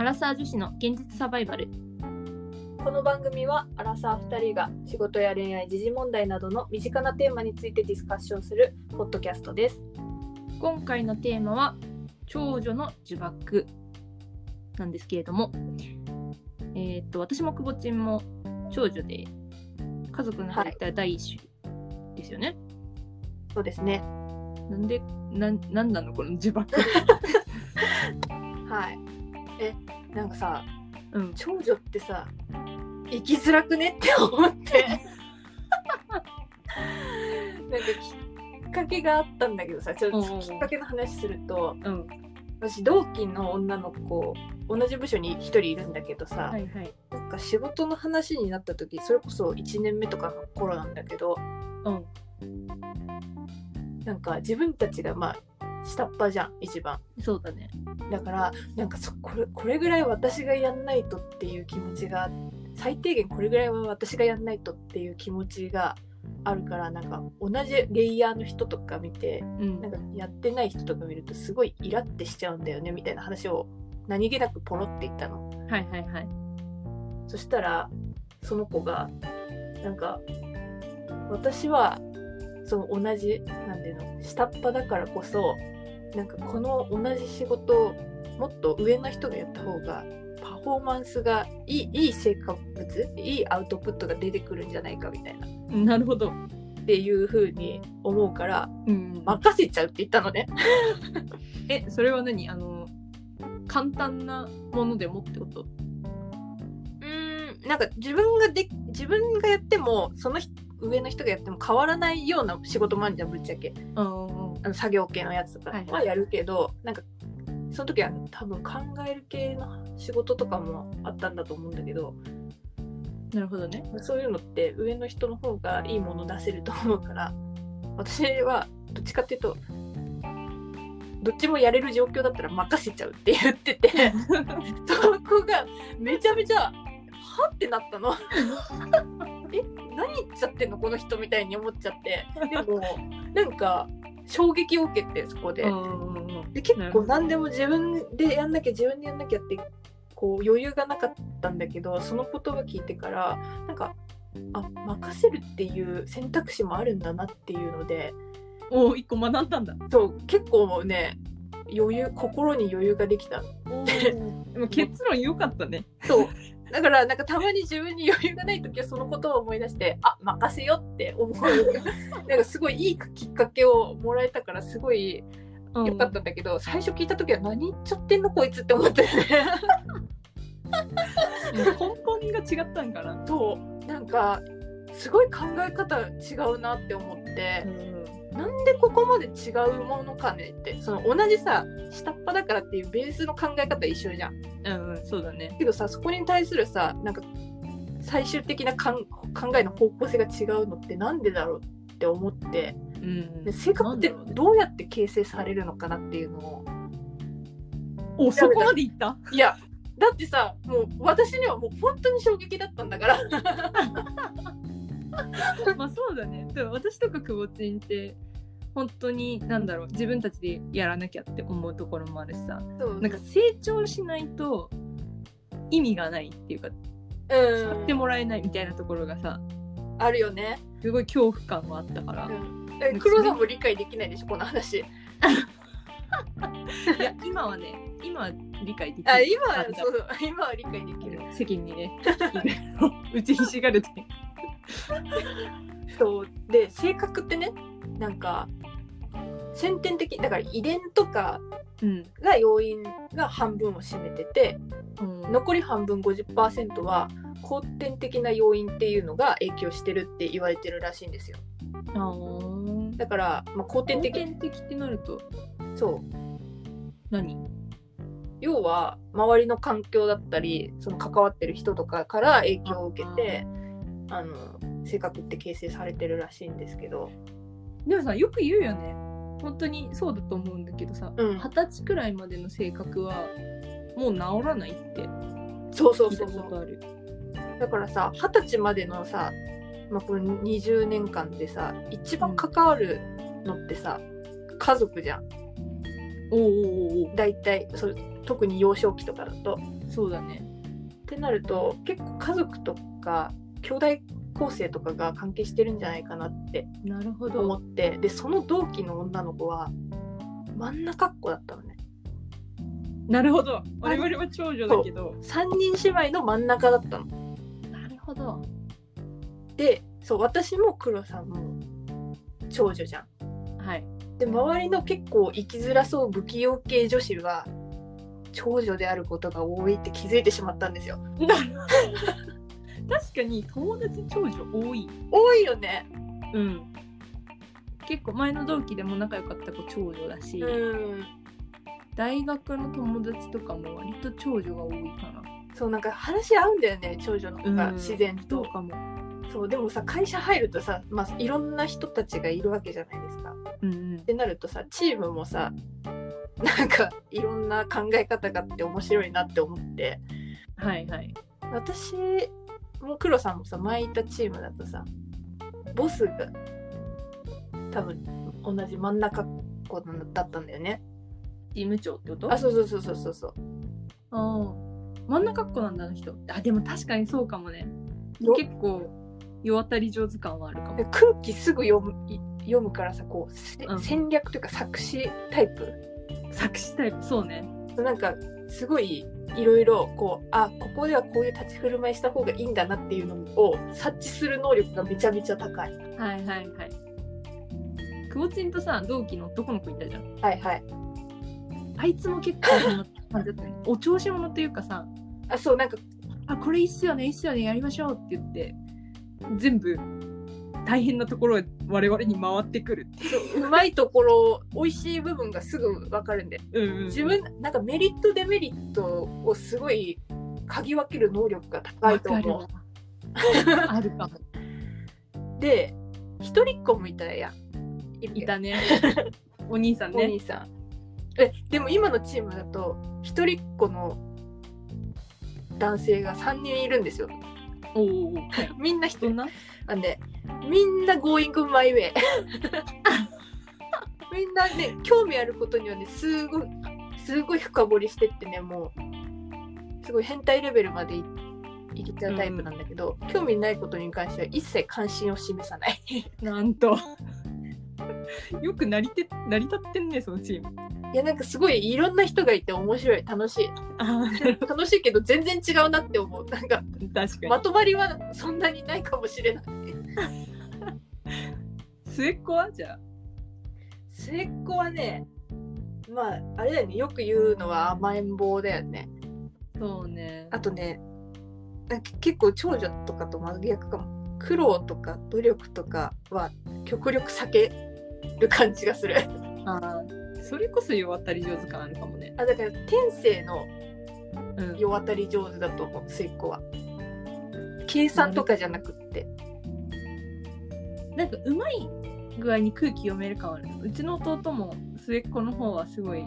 アラサー女子の現実サバイバル。この番組はアラサー2人が仕事や恋愛時事問題などの身近なテーマについてディスカッションするポッドキャストです。今回のテーマは長女の呪縛なんですけれども。えっ、と私もくぼちんも長女で家族の中で言ったら第一種ですよね、そうですね。なんでなんなんなのこの呪縛 はいえなんかさうん。長女ってさ生きづらくねって思って。なんかきっかけがあったんだけどさちょっときっかけの話するとうん。私同期の女の子同じ部署に1人いるんだけどさ、はいはい。なんか仕事の話になった時それこそ1年目とかの頃なんだけどうん。なんか自分たちがまあ下っ端じゃん一番。そうだね。だからなんかそこれこれぐらい私がやんないとっていう気持ちが最低限これぐらいは私がやんないとっていう気持ちがあるからなんか同じレイヤーの人とか見てうん。なんかやってない人とか見るとすごいイラってしちゃうんだよねみたいな話を何気なくポロって言ったの。はいはいはい。そしたらその子がなんか私はその同じなんていうの下っ端だからこそなんかこの同じ仕事をもっと上の人がやった方がパフォーマンスがいいいい成果物いいアウトプットが出てくるんじゃないかみたいな。っなるほど。ていう風に思うからうん。任せちゃうって言ったのね。えそれは何？あの簡単なものでもってこと？うーんなんか自分がで自分がやってもその人上の人がやっても変わらないような仕事もあるじゃんぶっちゃけ。うんあの作業系のやつとかはいはいはやるけど、なんかその時は多分考える系の仕事とかもあったんだと思うんだけどなるほどねそういうのって上の人の方がいいもの出せると思うから私はどっちかっていうとどっちもやれる状況だったら任せちゃうって言ってて そこがめちゃめちゃはってなったの。え何言っちゃってんのこの人みたいに思っちゃって。でもなんか衝撃を受けてそこで。で結構何でも自分でやんなきゃ自分でやんなきゃってこう余裕がなかったんだけどその言葉聞いてからなんかあ任せるっていう選択肢もあるんだなっていうので。おお一個学んだんだ。そう結構ね余裕心に余裕ができた。でも結論良かったね。そうだからなんかたまに自分に余裕がない時はそのことを思い出してあ任せよって思う。なんかすごいいいきっかけをもらえたからすごい良かったんだけど、最初聞いた時は何言っちゃってんのこいつって思ってね。根本が違ったんかな。そう。なんかすごい考え方違うなって思って、なんでここまで違うものかねって。その同じさ下っ端だからっていうベースの考え方一緒じゃん。うんうんそうだね。けどさそこに対するさなんか最終的なかん考えの方向性が違うのってなんでだろうって思って。うんで性格ってどうやって形成されるのかなっていうのを。おそこまでいった？いやだってさもう私にはもう本当に衝撃だったんだから まあそうだね。でも私とかくぼちんって本当になんだろう自分たちでやらなきゃって思うところもあるしさ。そう。なんか成長しないと意味がないっていうか使ってうんもらえないみたいなところがさあるよね。すごい恐怖感もあったから、え黒さんも理解できないでしょこの話。いや今はね今は理解できる。あ今はあそう今は理解できる。席にね。打 ちひしがれて そうで性格ってねなんか先天的だから遺伝とかうん、が要因が半分を占めててうん、残り半分50%は後天的な要因っていうのが影響してるって言われてるらしいんですよ。あー。だから、まあ、後天後的天的ってなると。そう。何？要は周りの環境だったりその関わってる人とかから影響を受けてあの性格って形成されてるらしいんですけど。でもさよく言うよね。本当にそうだと思うんだけどさうん。二十、歳くらいまでの性格はもう治らないって。そうそうそうそう。だからさ二十歳までのさ、まあ、これ20年間でさ一番関わるのってさ、家族じゃん。おーおーおーお大体そう特に幼少期とかだと。ーそうだね。ってなると結構家族とか兄弟構成とかが関係してるんじゃないかなってなるほ思どってでその同期の女の子は真ん中っ子だったのね。なるほど。我々は長女だけど。3人姉妹の真ん中だったの。なるほど。でそう私も黒さんも長女じゃん。はい。で周りの結構生きづらそう不器用系女子は長女であることが多いって気づいてしまったんですよ。なる確かに友達長女多い。多いよね。うん。結構前の同期でも仲良かった子長女だし、うん。大学の友達とかも割と長女が多いかな。そうなんか話合うんだよね長女の方がうん。自然と、かも。そうでもさ会社入るとさ、まあ、いろんな人たちがいるわけじゃないですか。うんうん。ってなるとさチームもさなんかいろんな考え方があって面白いなって思って。はいはい。私も黒さんもさ前いたチームだとさボスが多分同じ真ん中っ子だったんだよね。チーム長ってこと？あそうそうそうそうそうそう。ああ真ん中っ子なんだあの人。あでも確かにそうかもね。よ。結構世渡り上手感はあるかも。で空気すぐ読むい読むからさこう、せうん。戦略というか作詞タイプ。作詞タイプそうね。なんかすごいいろいろこうあここではこういう立ち振る舞いした方がいいんだなっていうのを察知する能力がめちゃめちゃ高い。はいはいはい久保ちんとさ同期の男の子いたじゃん？はいはい。あいつも結構そんな感じだったねお調子者っていうかさあそうなんかあこれいいっすよねいいっすよねやりましょうって言って全部大変なところへ我々に回ってくるってそううまいところ美味しい部分がすぐ分かるんで。うんうん。自分なんかメリットデメリットをすごい嗅ぎ分ける能力が高いと思わあるかもう。で一人っ子もいたやん。いたね。お兄さんおね兄さん。えでも今のチームだと一人っ子の男性が3人いるんですよ。おおはい。みんな一人。なんでみんな Going my way みんなね興味あることにはねすごいすごい深掘りしてってねもうすごい変態レベルまでいいけちゃうタイプなんだけど、興味ないことに関しては一切関心を示さない。なんと。よく成りて成り立ってんねそのチーム。いやなんかすごいいろんな人がいて面白い。楽しい。あ 楽しいけど全然違うなって思う。なんか確かまとまりはそんなにないかもしれない。に末っ子はじゃあ？末っ子はねまああれだよね。よく言うのは甘えん坊だよね。そうね。あとね結構長女とかと真逆かも。苦労とか努力とかは極力避ける感じがする。あーそれこそ世渡り上手感あるかもね。あだから天性のうん。世渡り上手だと思う末っ子は。計算とかじゃなくってなんかうまい具合に空気読める感はあるうちの弟も末っ子の方はすごい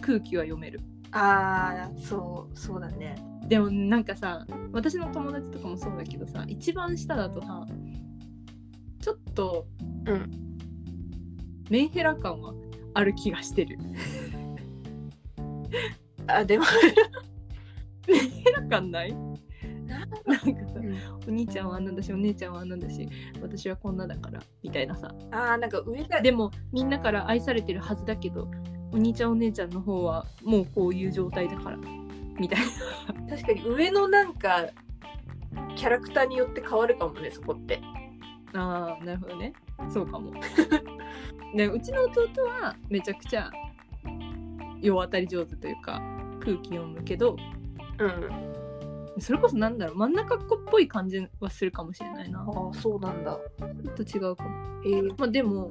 空気は読める。ああそうそうだね。でもなんかさ私の友達とかもそうだけどさ一番下だとさちょっとうん。メンヘラ感はある気がしてる。あでも。メンヘラ感ない？なんかさうん。お兄ちゃんはあんなんだしお姉ちゃんはあんなんだし私はこんなだからみたいなさ。あーなんか上がでもみんなから愛されてるはずだけどお兄ちゃんお姉ちゃんの方はもうこういう状態だからみたいな。確かに上のなんかキャラクターによって変わるかもねそこって。あーなるほどね。そうかも。で うちの弟はめちゃくちゃ世渡り上手というか空気読むけどうんそれこそなんだろう。真ん中っ子っぽい感じはするかもしれないな。ああそうなんだ。ちょっと違うかも。えー、まあでも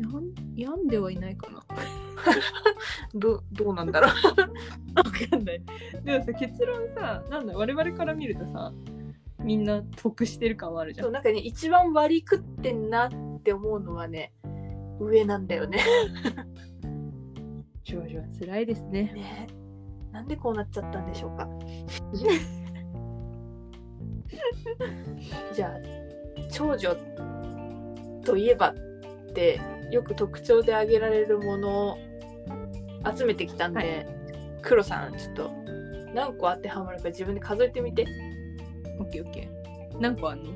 やん病んではいないかな。どどうなんだろう。わかんない。でもさ結論さなんだ我々から見るとさみんな得してる感はあるじゃそうんなんかね一番割り食ってんなって思うのはね上なんだよね。少女は辛いですね。ねなんでこうなっちゃったんでしょうか？じゃあ長女といえばってよく特徴で挙げられるもの集めてきたんで、黒さんちょっと何個当てはまるか自分で数えてみて。オッケーオッケー。何個あんの？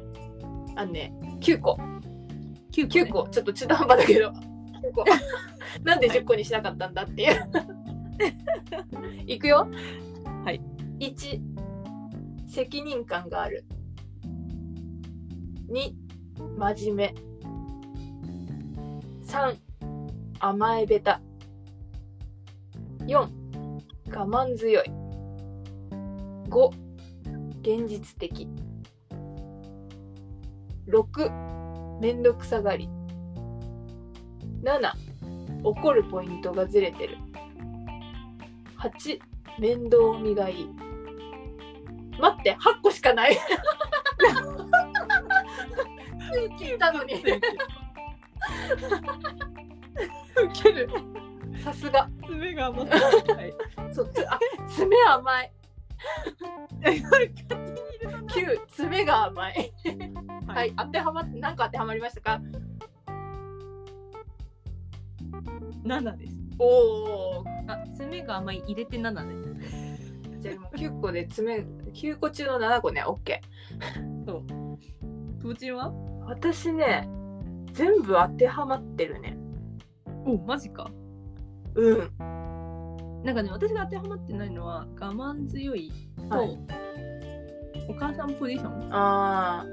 あのね9個 ?9 個、9個。ちょっと中途半端だけど。9個。なんで10個にしなかったんだっていう いくよ。はい。1責任感がある。2真面目。3甘えべた。4我慢強い。5現実的。6めんどくさがり。7怒るポイントがずれてる8面倒見がいい。待って8個しかない。聞いたのに。ウケる。さすが。爪が甘い。そうつあ爪甘い。えこれ勝手に入れたな。9爪が甘い。ははい、当てはまって何個当てはまりましたか？7です。おおあ、爪が甘い入れて7ね。じゃあもう9個で爪9個中の7個ね。OK そう。くぼちんは？私ね全部当てはまってるね。お、マジか。うん。なんかね、私が当てはまってないのは、我慢強いと、はい。お母さんポジション。あ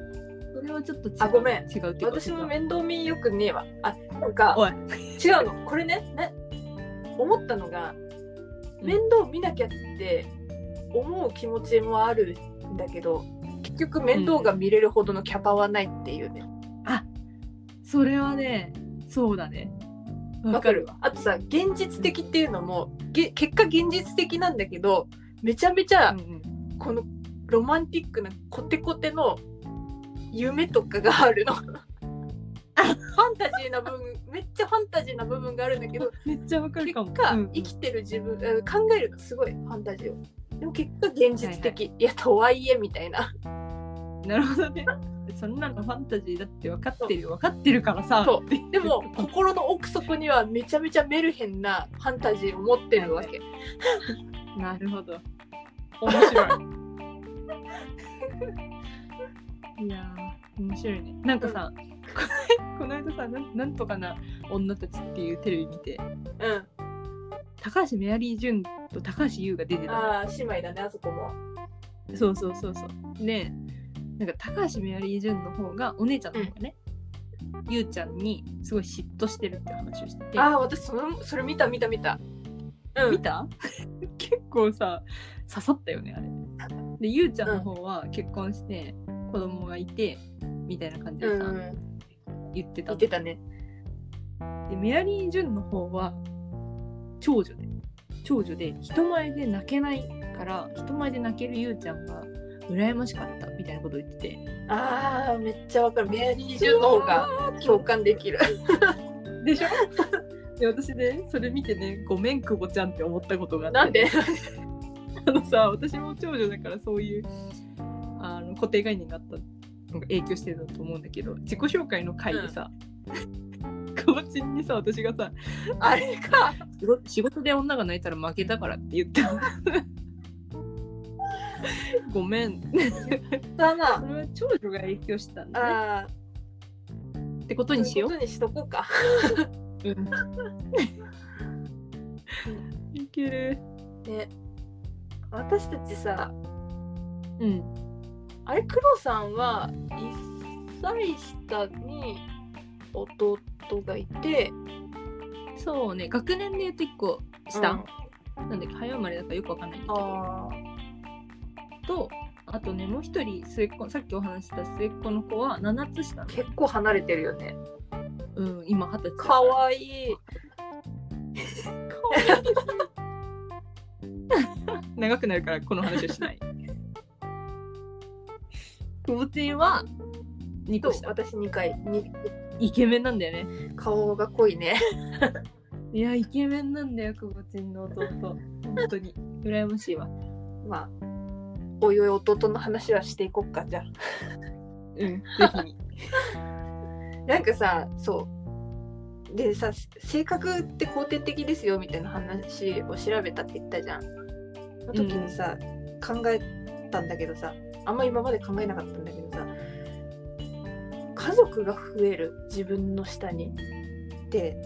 それはちょっと違う。あごめん。違う私も面倒見よくねえわ。あなんか。違うの。これね。ね思ったのがうん。面倒見なきゃって思う気持ちもあるんだけど結局面倒が見れるほどのキャパはないっていうね。それはね、そうだね。わ、かるわ。あとさ現実的っていうのもげ結果現実的なんだけどめちゃめちゃうんうん。このロマンティックなコテコテの夢とかがあるのファンタジーな部分めっちゃファンタジーな部分があるんだけど めっちゃわかる結かも。果、うんうん生きてる自分うん考えるのすごいファンタジーをでも結果現実的、いやとはいえみたいななるほどね。そんなのファンタジーだって分かってるよ分かってるからさ。でも心の奥底にはめちゃめちゃメルヘンなファンタジーを持ってるわけなるほど。面白い。いやー、面白いね。なんかさ、この間さなん、なんとかな女たちっていうテレビ見て、うん。高橋メアリー・ジュンと高橋優が出てた。の。ああ姉妹だねあそこも。そうそうそうそう。で、なんか高橋メアリー・ジュンの方が、お姉ちゃんの方がね、優ちゃんにすごい嫉妬してるって話をしてて。ああ私そのそれ見た見た見た。うん。見た？結構さ刺さったよねあれ。でゆうちゃんの方は結婚して子供がいてみたいな感じでさ、うん言ってた。言ってたね。でメアリー・ジュンの方は長女で長女で人前で泣けないから人前で泣けるゆうちゃんが羨ましかったみたいなことを言ってて。ああめっちゃわかる。メアリー・ジュンの方が共感できる。でしょ？で私ねそれ見てねごめん久保ちゃんって思ったことがなんで？あのさ私も長女だからそういうあの固定概念があった影響してるんだと思うんだけど自己紹介の回でさ、久保ちん にさ私がさあれか。仕事で女が泣いたら負けたからって言った。ごめん。だな。それは長女が影響したんだね。ってことにしよそうことにしとこうか。う、うん、いける。ね私たちさうんあれ黒さんは1歳下に弟がいてそうね学年で言うと1個下、うん。なんだっけ早生まれだからよくわかんないんだけど。あとあとねもう一人末っ子さっきお話しした末っ子の子は7つ下結構離れてるよね。うん今二十歳かわいい。長くなるからこの話をしないくぼちんは2と個下。私2回。にイケメンなんだよね。顔が濃いね。いやイケメンなんだよくぼちんの弟。本当に。羨ましいわ。まあおいおい弟の話はしていこっかじゃうんぜひあ なんかさそう。でさ性格って肯定的ですよみたいな話を調べたって言ったじゃん。の時にさ、考えたんだけどさあんま今まで考えなかったんだけどさ家族が増える自分の下にって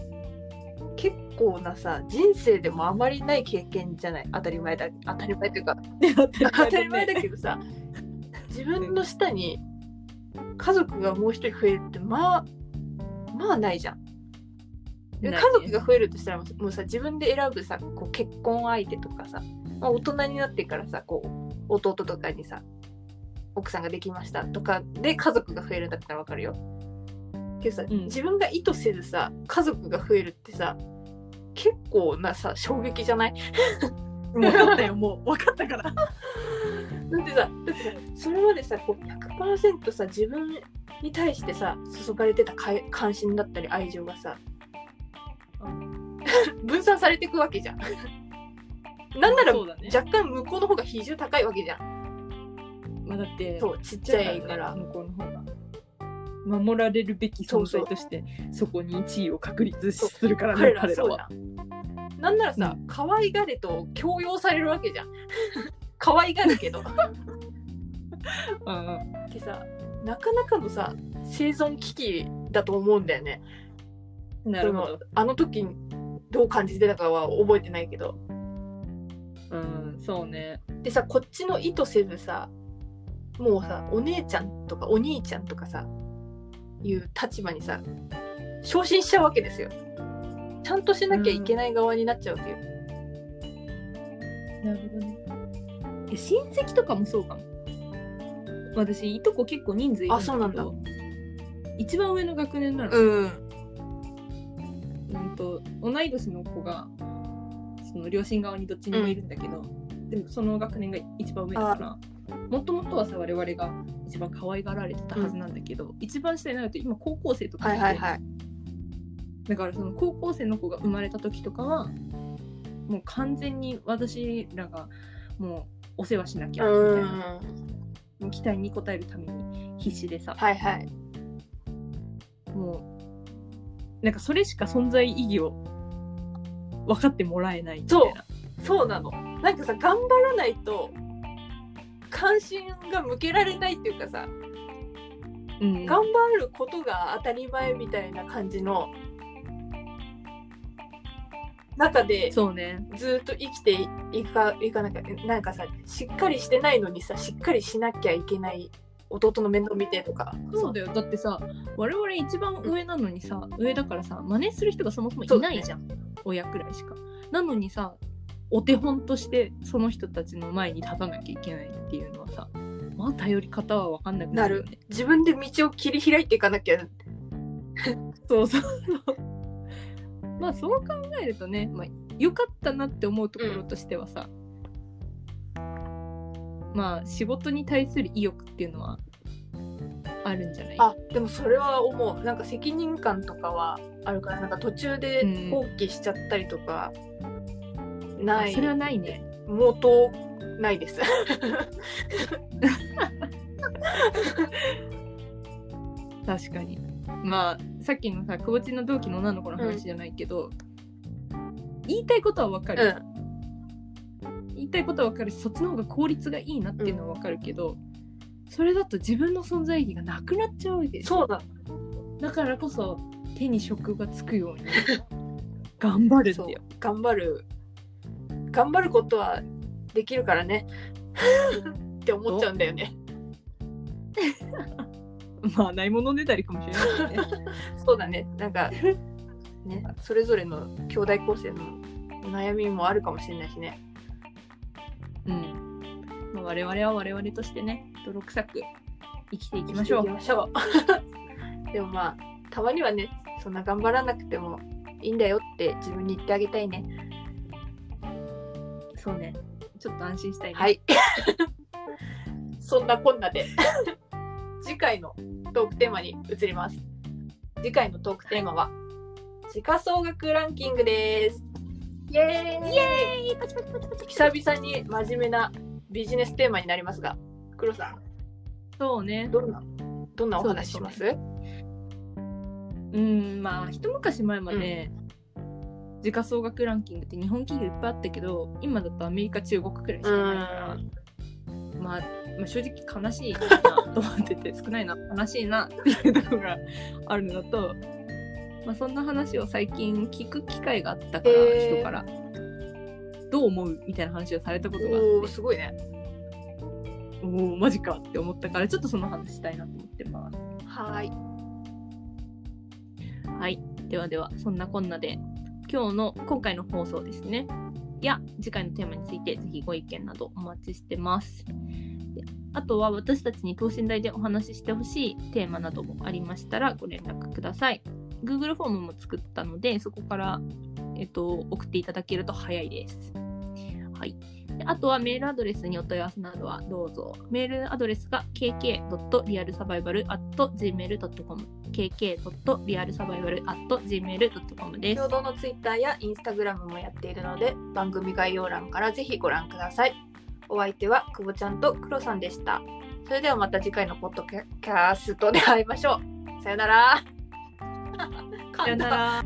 結構なさ人生でもあまりない経験じゃない？当たり前だ当たり前というか 当たり前だけどさ自分の下に家族がもう一人増えるってまあまあないじゃん。家族が増えるとしたらもうさ自分で選ぶさこう結婚相手とかさ、まあ、大人になってからさこう弟とかにさ奥さんができましたとかで家族が増えるんだったらわかるよ。けどさ、うん自分が意図せずさ家族が増えるってさ結構なさ衝撃じゃない？分かったよもう分かったから だってさだってさそれまでさこう100%さ自分に対してさ注がれてた関心だったり愛情がさ 分散されていくわけじゃん。なんならね若干向こうの方が比重高いわけじゃん。まあだってそうちっちゃいから。向こうの方が守られるべき存在としてそこに1位を確立するからね彼らは。なんならさ、可愛がれと強要されるわけじゃん。可愛がるけど。うんでさなかなかのさ生存危機だと思うんだよね。なるほどあの時どう感じてたかは覚えてないけど。うんそうねでさこっちの意図せずさもうさお姉ちゃんとかお兄ちゃんとかさいう立場にさ昇進しちゃうわけですよ。ちゃんとしなきゃいけない側になっちゃうわけよ。なるほどね。え親戚とかもそうかも。私いとこ結構人数いるんだけど。あそうなんだ。一番上の学年なの、うん。うんと同い年の子がその両親側にどっちにもいるんだけど、でもその学年が一番上だからもともとはさ我々が一番可愛がられてたはずなんだけど、一番下になると今高校生とかはいはいはい。だからその高校生の子が生まれた時とかはもう完全に私らがもうお世話しなきゃみたいな、うん。もう期待に応えるために必死でさはいはい。もうなんかそれしか存在意義を分かってもらえないみたいなそうなの。なんかさ頑張らないと関心が向けられないっていうかさうん。頑張ることが当たり前みたいな感じの中でそうね。ずっと生きていかいかなきゃなんかさしっかりしてないのにさしっかりしなきゃいけない弟の面倒見てとか。そうだよ。だってさ我々一番上なのにさ上だからさ真似する人がそもそもいないじゃん、親くらいしか。なのにさお手本としてその人たちの前に立たなきゃいけないっていうのはさまあ頼り方は分かんなくななるるよね。自分で道を切り開いていかなきゃ。そうそうそう。まあそう考えるとね、まあ、よかったなって思うところとしてはさ、まあ仕事に対する意欲っていうのはあるんじゃない？あでもそれは思う。なんか責任感とかはあるからなんか途中でうん。放棄しちゃったりとか、ない。それはないね。毛頭ないです。確かに。まあさっきのさ久保ちの同期の女の子の話じゃないけど、言いたいことはわかうる、ん。言いたいことはわかるしそっちの方が効率がいいなっていうのはわかるけど、それだと自分の存在意義がなくなっちゃうわけですよ。そうだ。だからこそ手に職がつくように頑張るんそう。だよ頑張る頑張ることはできるからね。って思っちゃうんだよね。まあないものねだりかもしれないね。そうだね。なんかねそれぞれの兄弟構成の悩みもあるかもしれないしね。うん、まあ、我々は我々としてね泥臭く生きていきましょう。生きていきましょう。でもまあたまにはねそんな頑張らなくてもいいんだよって自分に言ってあげたいねそうね。ちょっと安心したいね。はい。そんなこんなで。次回のトークテーマに移ります。次回のトークテーマは時価総額ランキングです。イエーイ。イエーイ。パチパチパチパチ。久々に真面目なビジネステーマになりますが黒さん。そうね。どんなどんなお話しします？ううんまあ一昔前まで、時価総額ランキングって日本企業いっぱいあったけど今だとアメリカ中国くらいしかないから、まあ、まあ正直悲しいなと思ってて 少ないな悲しいなっていうところがあるのと、まあ、そんな話を最近聞く機会があったから、人からどう思うみたいな話をされたことがあってすごいね。おおマジかって思ったからちょっとその話したいなと思ってます。はーい。はい。ではでは、そんなこんなで、今日の、今回の放送ですね。や、次回のテーマについて、ぜひご意見などお待ちしてます。あとは、私たちに等身大でお話ししてほしいテーマなどもありましたら、ご連絡ください。Google フォームも作ったので、そこから、えっと、送っていただけると早いです。はい。であとはメールアドレスにお問い合わせなどはどうぞ。メールアドレスが kk.realsurvival.gmail.com kk.realsurvival.gmail.com です。共同のツイッターやインスタグラムもやっているので番組概要欄からぜひご覧ください。お相手は久保ちゃんとクロさんでした。それではまた次回のポッドキャストで会いましょう。さよなら。さよなら。